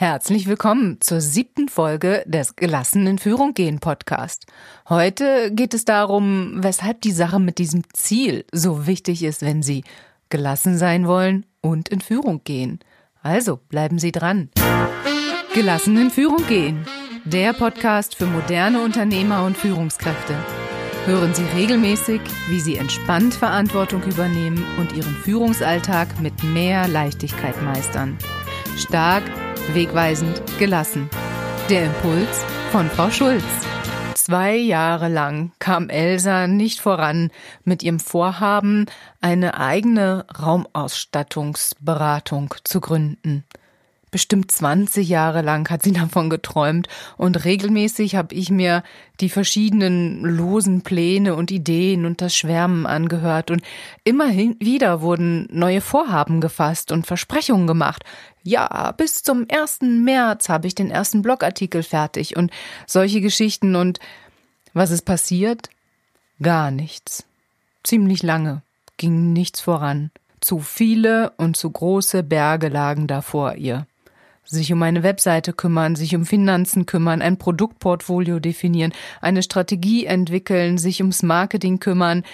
Herzlich willkommen zur siebten Folge des Gelassenen Führung gehen Podcast. Heute geht es darum, weshalb die Sache mit diesem Ziel so wichtig ist, wenn Sie gelassen sein wollen und in Führung gehen. Also bleiben Sie dran. Gelassen in Führung gehen. Der Podcast für moderne Unternehmer und Führungskräfte. Hören Sie regelmäßig, wie Sie entspannt Verantwortung übernehmen und Ihren Führungsalltag mit mehr Leichtigkeit meistern. Stark Wegweisend gelassen. Der Impuls von Frau Schulz. Zwei Jahre lang kam Elsa nicht voran mit ihrem Vorhaben, eine eigene Raumausstattungsberatung zu gründen. Bestimmt 20 Jahre lang hat sie davon geträumt und regelmäßig habe ich mir die verschiedenen losen Pläne und Ideen und das Schwärmen angehört und immerhin wieder wurden neue Vorhaben gefasst und Versprechungen gemacht. Ja, bis zum 1. März habe ich den ersten Blogartikel fertig und solche Geschichten und was ist passiert? Gar nichts. Ziemlich lange ging nichts voran. Zu viele und zu große Berge lagen da vor ihr sich um eine Webseite kümmern, sich um Finanzen kümmern, ein Produktportfolio definieren, eine Strategie entwickeln, sich ums Marketing kümmern.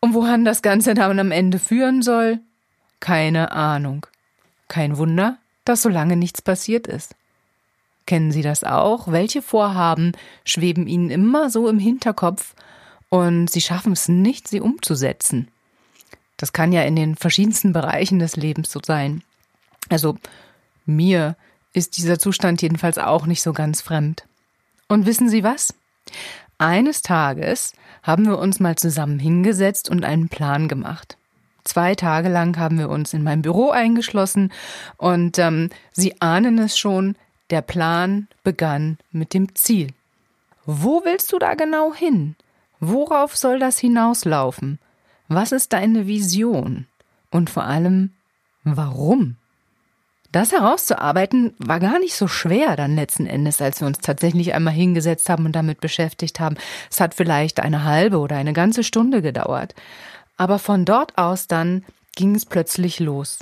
Und wohin das Ganze dann am Ende führen soll? Keine Ahnung. Kein Wunder, dass so lange nichts passiert ist. Kennen Sie das auch? Welche Vorhaben schweben Ihnen immer so im Hinterkopf und Sie schaffen es nicht, sie umzusetzen? Das kann ja in den verschiedensten Bereichen des Lebens so sein. Also mir ist dieser Zustand jedenfalls auch nicht so ganz fremd. Und wissen Sie was? Eines Tages haben wir uns mal zusammen hingesetzt und einen Plan gemacht. Zwei Tage lang haben wir uns in mein Büro eingeschlossen und ähm, Sie ahnen es schon, der Plan begann mit dem Ziel. Wo willst du da genau hin? Worauf soll das hinauslaufen? Was ist deine Vision? Und vor allem, warum? Das herauszuarbeiten war gar nicht so schwer dann letzten Endes, als wir uns tatsächlich einmal hingesetzt haben und damit beschäftigt haben. Es hat vielleicht eine halbe oder eine ganze Stunde gedauert. Aber von dort aus dann ging es plötzlich los.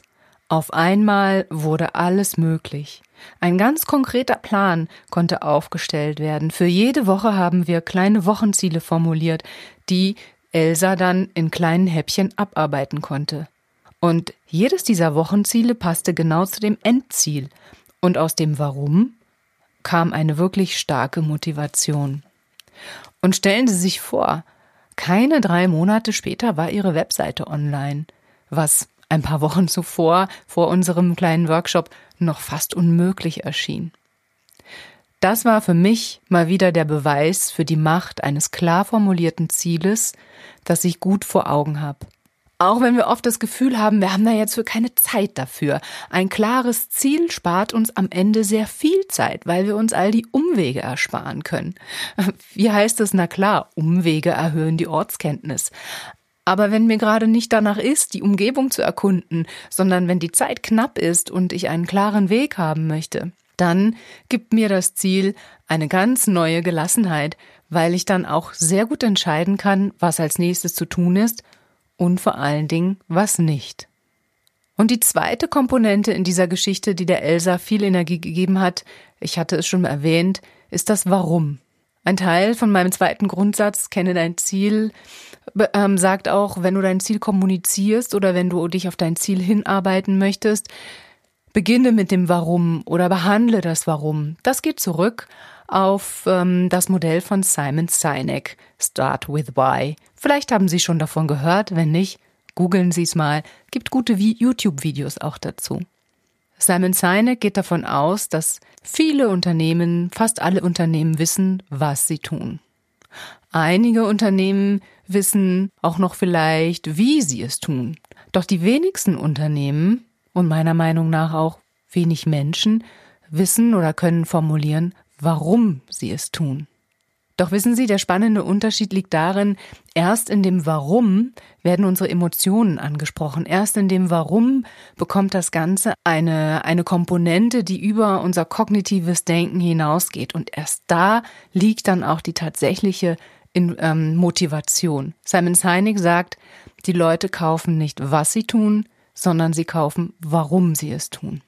Auf einmal wurde alles möglich. Ein ganz konkreter Plan konnte aufgestellt werden. Für jede Woche haben wir kleine Wochenziele formuliert, die Elsa dann in kleinen Häppchen abarbeiten konnte. Und jedes dieser Wochenziele passte genau zu dem Endziel. Und aus dem Warum kam eine wirklich starke Motivation. Und stellen Sie sich vor, keine drei Monate später war Ihre Webseite online, was ein paar Wochen zuvor, vor unserem kleinen Workshop, noch fast unmöglich erschien. Das war für mich mal wieder der Beweis für die Macht eines klar formulierten Zieles, das ich gut vor Augen habe. Auch wenn wir oft das Gefühl haben, wir haben da jetzt für keine Zeit dafür. Ein klares Ziel spart uns am Ende sehr viel Zeit, weil wir uns all die Umwege ersparen können. Wie heißt es? Na klar, Umwege erhöhen die Ortskenntnis. Aber wenn mir gerade nicht danach ist, die Umgebung zu erkunden, sondern wenn die Zeit knapp ist und ich einen klaren Weg haben möchte, dann gibt mir das Ziel eine ganz neue Gelassenheit, weil ich dann auch sehr gut entscheiden kann, was als nächstes zu tun ist und vor allen Dingen was nicht. Und die zweite Komponente in dieser Geschichte, die der Elsa viel Energie gegeben hat, ich hatte es schon erwähnt, ist das Warum. Ein Teil von meinem zweiten Grundsatz, kenne dein Ziel, ähm, sagt auch, wenn du dein Ziel kommunizierst oder wenn du dich auf dein Ziel hinarbeiten möchtest, beginne mit dem Warum oder behandle das Warum. Das geht zurück auf ähm, das Modell von Simon Sinek, Start with Why. Vielleicht haben Sie schon davon gehört, wenn nicht, googeln Sie es mal, gibt gute YouTube-Videos auch dazu. Simon Sinek geht davon aus, dass viele Unternehmen, fast alle Unternehmen wissen, was sie tun. Einige Unternehmen wissen auch noch vielleicht, wie sie es tun. Doch die wenigsten Unternehmen und meiner Meinung nach auch wenig Menschen wissen oder können formulieren, warum sie es tun. Doch wissen Sie, der spannende Unterschied liegt darin, erst in dem Warum werden unsere Emotionen angesprochen. Erst in dem Warum bekommt das Ganze eine, eine Komponente, die über unser kognitives Denken hinausgeht. Und erst da liegt dann auch die tatsächliche in, ähm, Motivation. Simon Sinek sagt, die Leute kaufen nicht, was sie tun, sondern sie kaufen, warum sie es tun.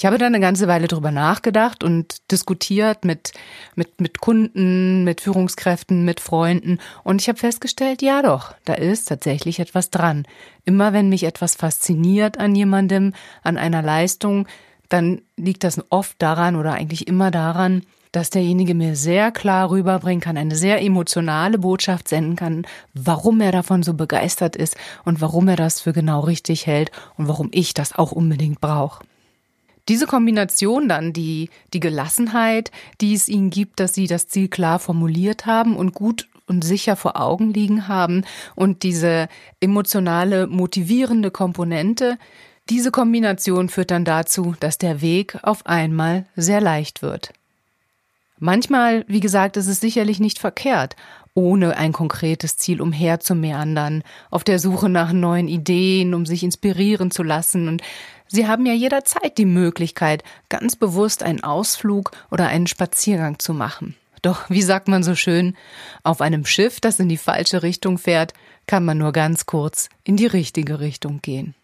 Ich habe da eine ganze Weile drüber nachgedacht und diskutiert mit, mit, mit Kunden, mit Führungskräften, mit Freunden und ich habe festgestellt, ja doch, da ist tatsächlich etwas dran. Immer wenn mich etwas fasziniert an jemandem, an einer Leistung, dann liegt das oft daran oder eigentlich immer daran, dass derjenige mir sehr klar rüberbringen kann, eine sehr emotionale Botschaft senden kann, warum er davon so begeistert ist und warum er das für genau richtig hält und warum ich das auch unbedingt brauche. Diese Kombination dann, die, die Gelassenheit, die es ihnen gibt, dass sie das Ziel klar formuliert haben und gut und sicher vor Augen liegen haben und diese emotionale, motivierende Komponente, diese Kombination führt dann dazu, dass der Weg auf einmal sehr leicht wird. Manchmal, wie gesagt, ist es sicherlich nicht verkehrt, ohne ein konkretes Ziel umherzumeandern, auf der Suche nach neuen Ideen, um sich inspirieren zu lassen. Und Sie haben ja jederzeit die Möglichkeit, ganz bewusst einen Ausflug oder einen Spaziergang zu machen. Doch, wie sagt man so schön, auf einem Schiff, das in die falsche Richtung fährt, kann man nur ganz kurz in die richtige Richtung gehen.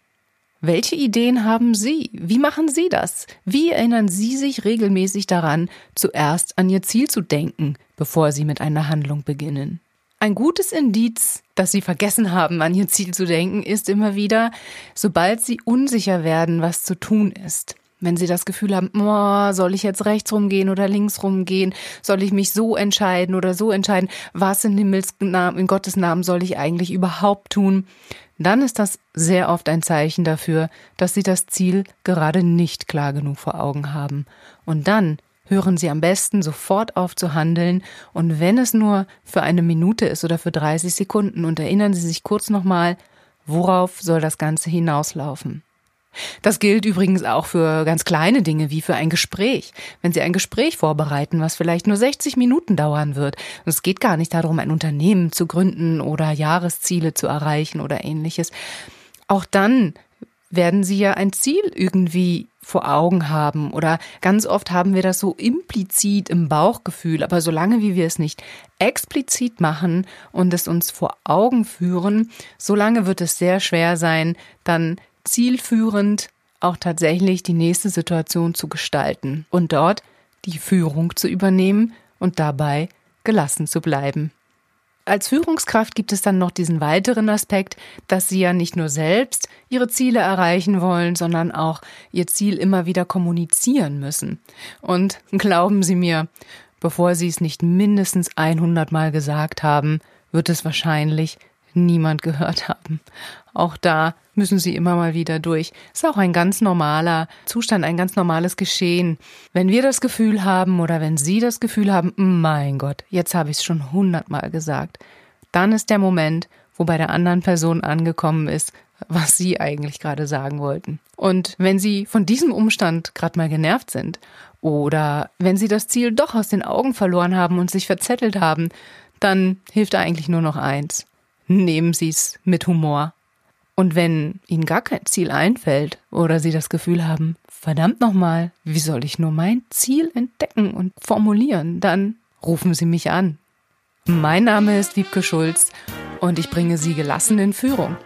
Welche Ideen haben Sie? Wie machen Sie das? Wie erinnern Sie sich regelmäßig daran, zuerst an Ihr Ziel zu denken, bevor Sie mit einer Handlung beginnen? Ein gutes Indiz, dass Sie vergessen haben, an Ihr Ziel zu denken, ist immer wieder, sobald Sie unsicher werden, was zu tun ist. Wenn Sie das Gefühl haben, oh, soll ich jetzt rechts rumgehen oder links rumgehen? Soll ich mich so entscheiden oder so entscheiden? Was in Himmels Namen, in Gottes Namen soll ich eigentlich überhaupt tun? dann ist das sehr oft ein Zeichen dafür, dass Sie das Ziel gerade nicht klar genug vor Augen haben. Und dann hören Sie am besten sofort auf zu handeln und wenn es nur für eine Minute ist oder für 30 Sekunden und erinnern Sie sich kurz nochmal, worauf soll das Ganze hinauslaufen. Das gilt übrigens auch für ganz kleine Dinge wie für ein Gespräch. Wenn Sie ein Gespräch vorbereiten, was vielleicht nur 60 Minuten dauern wird, und es geht gar nicht darum, ein Unternehmen zu gründen oder Jahresziele zu erreichen oder ähnliches, auch dann werden Sie ja ein Ziel irgendwie vor Augen haben oder ganz oft haben wir das so implizit im Bauchgefühl, aber solange wie wir es nicht explizit machen und es uns vor Augen führen, solange wird es sehr schwer sein, dann zielführend auch tatsächlich die nächste Situation zu gestalten und dort die Führung zu übernehmen und dabei gelassen zu bleiben. Als Führungskraft gibt es dann noch diesen weiteren Aspekt, dass Sie ja nicht nur selbst Ihre Ziele erreichen wollen, sondern auch Ihr Ziel immer wieder kommunizieren müssen. Und glauben Sie mir, bevor Sie es nicht mindestens 100 Mal gesagt haben, wird es wahrscheinlich niemand gehört haben. Auch da müssen sie immer mal wieder durch. Ist auch ein ganz normaler Zustand, ein ganz normales Geschehen. Wenn wir das Gefühl haben oder wenn Sie das Gefühl haben, mein Gott, jetzt habe ich es schon hundertmal gesagt, dann ist der Moment, wo bei der anderen Person angekommen ist, was Sie eigentlich gerade sagen wollten. Und wenn Sie von diesem Umstand gerade mal genervt sind oder wenn Sie das Ziel doch aus den Augen verloren haben und sich verzettelt haben, dann hilft eigentlich nur noch eins nehmen Sie es mit Humor. Und wenn Ihnen gar kein Ziel einfällt oder Sie das Gefühl haben, verdammt nochmal, wie soll ich nur mein Ziel entdecken und formulieren, dann rufen Sie mich an. Mein Name ist Wiebke Schulz und ich bringe Sie gelassen in Führung.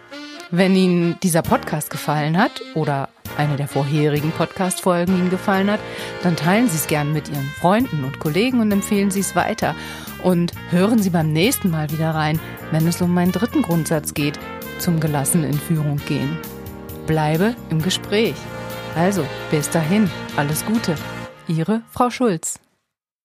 Wenn Ihnen dieser Podcast gefallen hat oder eine der vorherigen Podcast-Folgen Ihnen gefallen hat, dann teilen Sie es gern mit Ihren Freunden und Kollegen und empfehlen Sie es weiter. Und hören Sie beim nächsten Mal wieder rein, wenn es um meinen dritten Grundsatz geht, zum gelassen in Führung gehen. Bleibe im Gespräch. Also, bis dahin, alles Gute. Ihre Frau Schulz.